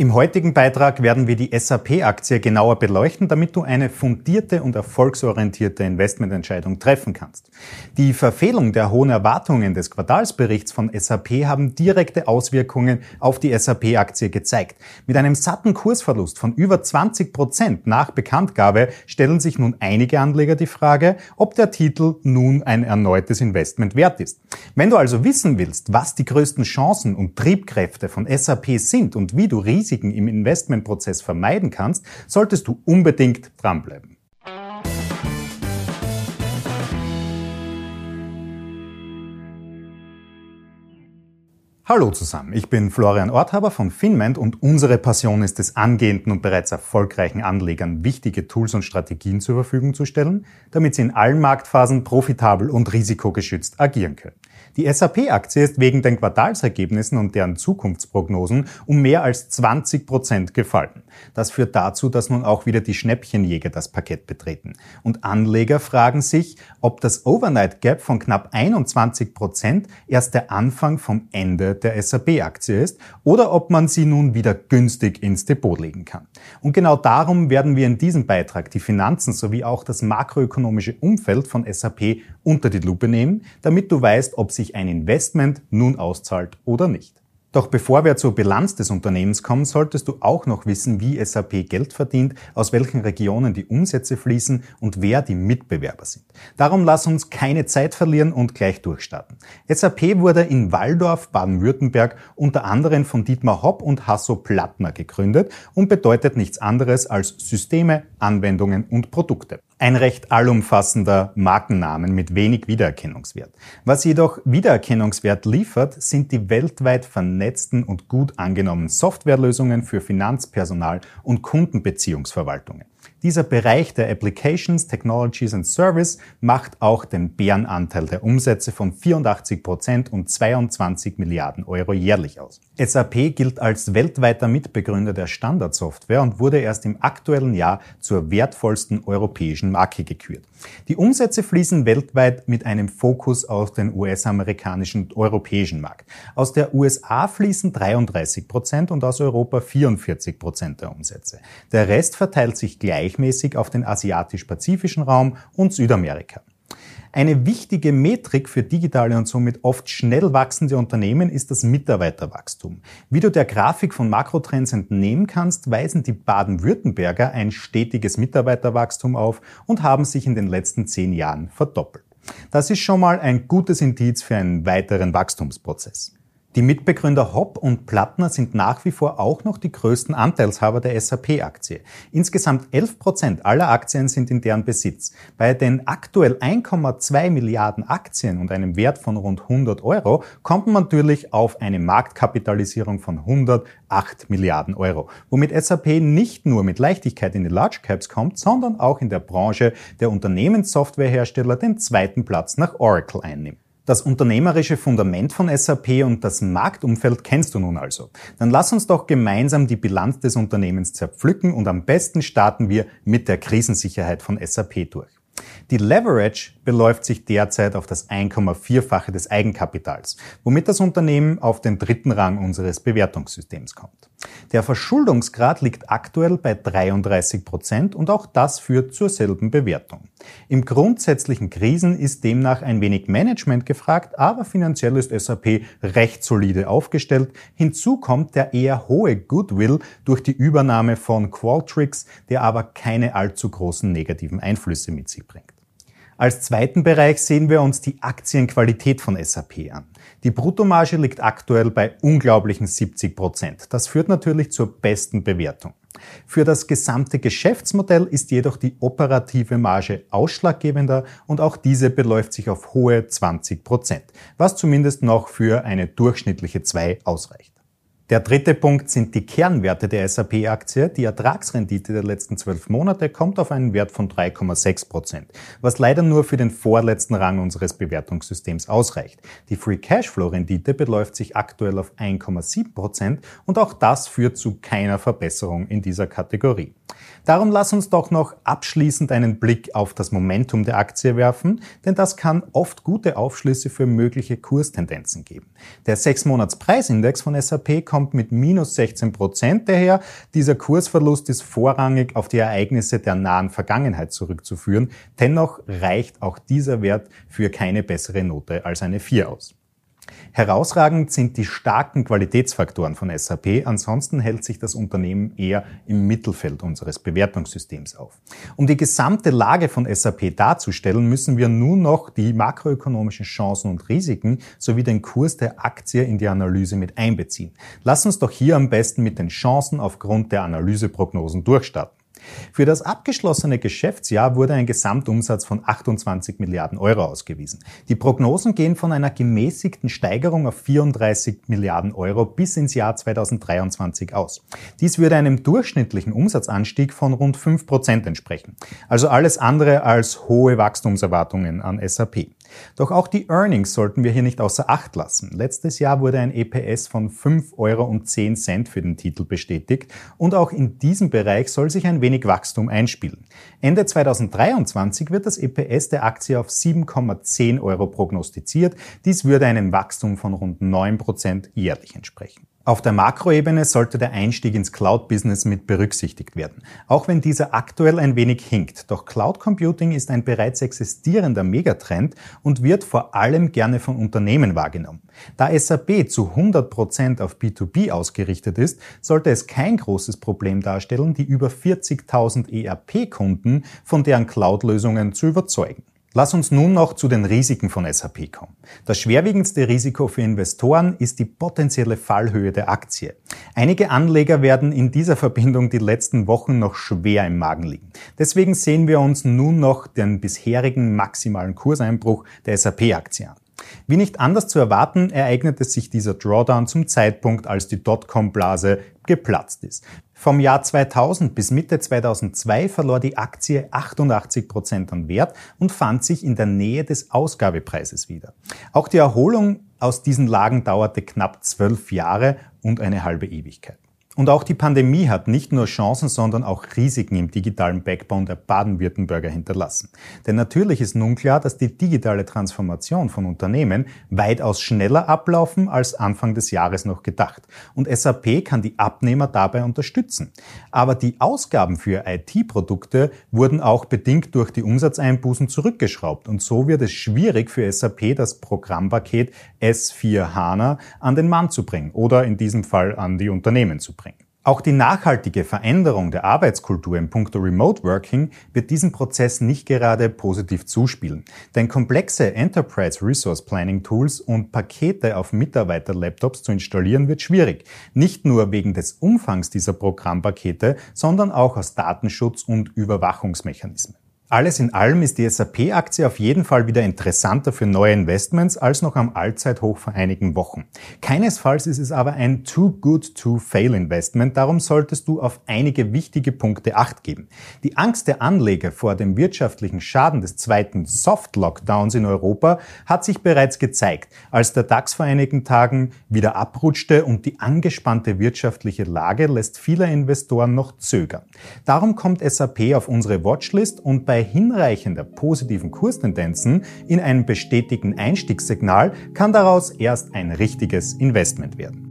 Im heutigen Beitrag werden wir die SAP-Aktie genauer beleuchten, damit du eine fundierte und erfolgsorientierte Investmententscheidung treffen kannst. Die Verfehlung der hohen Erwartungen des Quartalsberichts von SAP haben direkte Auswirkungen auf die SAP-Aktie gezeigt. Mit einem satten Kursverlust von über 20 Prozent nach Bekanntgabe stellen sich nun einige Anleger die Frage, ob der Titel nun ein erneutes Investment wert ist. Wenn du also wissen willst, was die größten Chancen und Triebkräfte von SAP sind und wie du Risiken im Investmentprozess vermeiden kannst, solltest du unbedingt dranbleiben. Hallo zusammen, ich bin Florian Orthaber von Finment und unsere Passion ist es, angehenden und bereits erfolgreichen Anlegern wichtige Tools und Strategien zur Verfügung zu stellen, damit sie in allen Marktphasen profitabel und risikogeschützt agieren können. Die SAP-Aktie ist wegen den Quartalsergebnissen und deren Zukunftsprognosen um mehr als 20 Prozent gefallen. Das führt dazu, dass nun auch wieder die Schnäppchenjäger das Parkett betreten. Und Anleger fragen sich, ob das Overnight Gap von knapp 21 Prozent erst der Anfang vom Ende der SAP-Aktie ist oder ob man sie nun wieder günstig ins Depot legen kann. Und genau darum werden wir in diesem Beitrag die Finanzen sowie auch das makroökonomische Umfeld von SAP unter die Lupe nehmen, damit du weißt, ob sich ein Investment nun auszahlt oder nicht. Doch bevor wir zur Bilanz des Unternehmens kommen, solltest du auch noch wissen, wie SAP Geld verdient, aus welchen Regionen die Umsätze fließen und wer die Mitbewerber sind. Darum lass uns keine Zeit verlieren und gleich durchstarten. SAP wurde in Waldorf, Baden-Württemberg unter anderem von Dietmar Hopp und Hasso Plattner gegründet und bedeutet nichts anderes als Systeme, Anwendungen und Produkte. Ein recht allumfassender Markennamen mit wenig Wiedererkennungswert. Was jedoch Wiedererkennungswert liefert, sind die weltweit vernetzten und gut angenommenen Softwarelösungen für Finanzpersonal und Kundenbeziehungsverwaltungen. Dieser Bereich der Applications, Technologies and Service macht auch den Bärenanteil der Umsätze von 84 Prozent und 22 Milliarden Euro jährlich aus. SAP gilt als weltweiter Mitbegründer der Standardsoftware und wurde erst im aktuellen Jahr zur wertvollsten europäischen Marke gekürt. Die Umsätze fließen weltweit mit einem Fokus auf den US-amerikanischen und europäischen Markt. Aus der USA fließen 33 Prozent und aus Europa 44 Prozent der Umsätze. Der Rest verteilt sich gleich gleichmäßig auf den asiatisch-pazifischen Raum und Südamerika. Eine wichtige Metrik für digitale und somit oft schnell wachsende Unternehmen ist das Mitarbeiterwachstum. Wie du der Grafik von Makrotrends entnehmen kannst, weisen die Baden-Württemberger ein stetiges Mitarbeiterwachstum auf und haben sich in den letzten zehn Jahren verdoppelt. Das ist schon mal ein gutes Indiz für einen weiteren Wachstumsprozess. Die Mitbegründer Hopp und Plattner sind nach wie vor auch noch die größten Anteilshaber der SAP-Aktie. Insgesamt 11 Prozent aller Aktien sind in deren Besitz. Bei den aktuell 1,2 Milliarden Aktien und einem Wert von rund 100 Euro kommt man natürlich auf eine Marktkapitalisierung von 108 Milliarden Euro, womit SAP nicht nur mit Leichtigkeit in die Large Caps kommt, sondern auch in der Branche der Unternehmenssoftwarehersteller den zweiten Platz nach Oracle einnimmt. Das unternehmerische Fundament von SAP und das Marktumfeld kennst du nun also. Dann lass uns doch gemeinsam die Bilanz des Unternehmens zerpflücken und am besten starten wir mit der Krisensicherheit von SAP durch. Die Leverage beläuft sich derzeit auf das 1,4-fache des Eigenkapitals, womit das Unternehmen auf den dritten Rang unseres Bewertungssystems kommt. Der Verschuldungsgrad liegt aktuell bei 33 Prozent und auch das führt zur selben Bewertung. Im grundsätzlichen Krisen ist demnach ein wenig Management gefragt, aber finanziell ist SAP recht solide aufgestellt. Hinzu kommt der eher hohe Goodwill durch die Übernahme von Qualtrics, der aber keine allzu großen negativen Einflüsse mit sich bringt. Als zweiten Bereich sehen wir uns die Aktienqualität von SAP an. Die Bruttomarge liegt aktuell bei unglaublichen 70 Prozent. Das führt natürlich zur besten Bewertung. Für das gesamte Geschäftsmodell ist jedoch die operative Marge ausschlaggebender und auch diese beläuft sich auf hohe 20 Prozent, was zumindest noch für eine durchschnittliche 2 ausreicht. Der dritte Punkt sind die Kernwerte der SAP-Aktie. Die Ertragsrendite der letzten zwölf Monate kommt auf einen Wert von 3,6 Prozent, was leider nur für den vorletzten Rang unseres Bewertungssystems ausreicht. Die Free Cashflow-Rendite beläuft sich aktuell auf 1,7 Prozent und auch das führt zu keiner Verbesserung in dieser Kategorie. Darum lass uns doch noch abschließend einen Blick auf das Momentum der Aktie werfen, denn das kann oft gute Aufschlüsse für mögliche Kurstendenzen geben. Der 6-Monats-Preisindex von SAP kommt mit minus 16 Prozent daher. Dieser Kursverlust ist vorrangig auf die Ereignisse der nahen Vergangenheit zurückzuführen. Dennoch reicht auch dieser Wert für keine bessere Note als eine 4 aus. Herausragend sind die starken Qualitätsfaktoren von SAP, ansonsten hält sich das Unternehmen eher im Mittelfeld unseres Bewertungssystems auf. Um die gesamte Lage von SAP darzustellen, müssen wir nun noch die makroökonomischen Chancen und Risiken sowie den Kurs der Aktie in die Analyse mit einbeziehen. Lass uns doch hier am besten mit den Chancen aufgrund der Analyseprognosen durchstarten. Für das abgeschlossene Geschäftsjahr wurde ein Gesamtumsatz von 28 Milliarden Euro ausgewiesen. Die Prognosen gehen von einer gemäßigten Steigerung auf 34 Milliarden Euro bis ins Jahr 2023 aus. Dies würde einem durchschnittlichen Umsatzanstieg von rund 5 Prozent entsprechen. Also alles andere als hohe Wachstumserwartungen an SAP. Doch auch die Earnings sollten wir hier nicht außer Acht lassen. Letztes Jahr wurde ein EPS von 5,10 Euro für den Titel bestätigt und auch in diesem Bereich soll sich ein wenig Wachstum einspielen. Ende 2023 wird das EPS der Aktie auf 7,10 Euro prognostiziert. Dies würde einem Wachstum von rund 9 Prozent jährlich entsprechen. Auf der Makroebene sollte der Einstieg ins Cloud-Business mit berücksichtigt werden, auch wenn dieser aktuell ein wenig hinkt. Doch Cloud Computing ist ein bereits existierender Megatrend und wird vor allem gerne von Unternehmen wahrgenommen. Da SAP zu 100 Prozent auf B2B ausgerichtet ist, sollte es kein großes Problem darstellen, die über 40.000 ERP-Kunden von deren Cloud-Lösungen zu überzeugen. Lass uns nun noch zu den Risiken von SAP kommen. Das schwerwiegendste Risiko für Investoren ist die potenzielle Fallhöhe der Aktie. Einige Anleger werden in dieser Verbindung die letzten Wochen noch schwer im Magen liegen. Deswegen sehen wir uns nun noch den bisherigen maximalen Kurseinbruch der SAP-Aktie an. Wie nicht anders zu erwarten, ereignete sich dieser Drawdown zum Zeitpunkt, als die Dotcom-Blase geplatzt ist. Vom Jahr 2000 bis Mitte 2002 verlor die Aktie 88 Prozent an Wert und fand sich in der Nähe des Ausgabepreises wieder. Auch die Erholung aus diesen Lagen dauerte knapp zwölf Jahre und eine halbe Ewigkeit. Und auch die Pandemie hat nicht nur Chancen, sondern auch Risiken im digitalen Backbone der Baden-Württemberger hinterlassen. Denn natürlich ist nun klar, dass die digitale Transformation von Unternehmen weitaus schneller ablaufen als Anfang des Jahres noch gedacht. Und SAP kann die Abnehmer dabei unterstützen. Aber die Ausgaben für IT-Produkte wurden auch bedingt durch die Umsatzeinbußen zurückgeschraubt. Und so wird es schwierig für SAP, das Programmpaket S4 HANA an den Mann zu bringen oder in diesem Fall an die Unternehmen zu bringen. Auch die nachhaltige Veränderung der Arbeitskultur im Punkto Remote Working wird diesem Prozess nicht gerade positiv zuspielen. Denn komplexe Enterprise Resource Planning Tools und Pakete auf Mitarbeiter-Laptops zu installieren wird schwierig. Nicht nur wegen des Umfangs dieser Programmpakete, sondern auch aus Datenschutz- und Überwachungsmechanismen. Alles in allem ist die SAP-Aktie auf jeden Fall wieder interessanter für neue Investments als noch am Allzeithoch vor einigen Wochen. Keinesfalls ist es aber ein too good to fail Investment, darum solltest du auf einige wichtige Punkte Acht geben. Die Angst der Anleger vor dem wirtschaftlichen Schaden des zweiten Soft-Lockdowns in Europa hat sich bereits gezeigt, als der DAX vor einigen Tagen wieder abrutschte und die angespannte wirtschaftliche Lage lässt viele Investoren noch zögern. Darum kommt SAP auf unsere Watchlist und bei bei hinreichender positiven Kurstendenzen in einem bestätigten Einstiegssignal kann daraus erst ein richtiges Investment werden.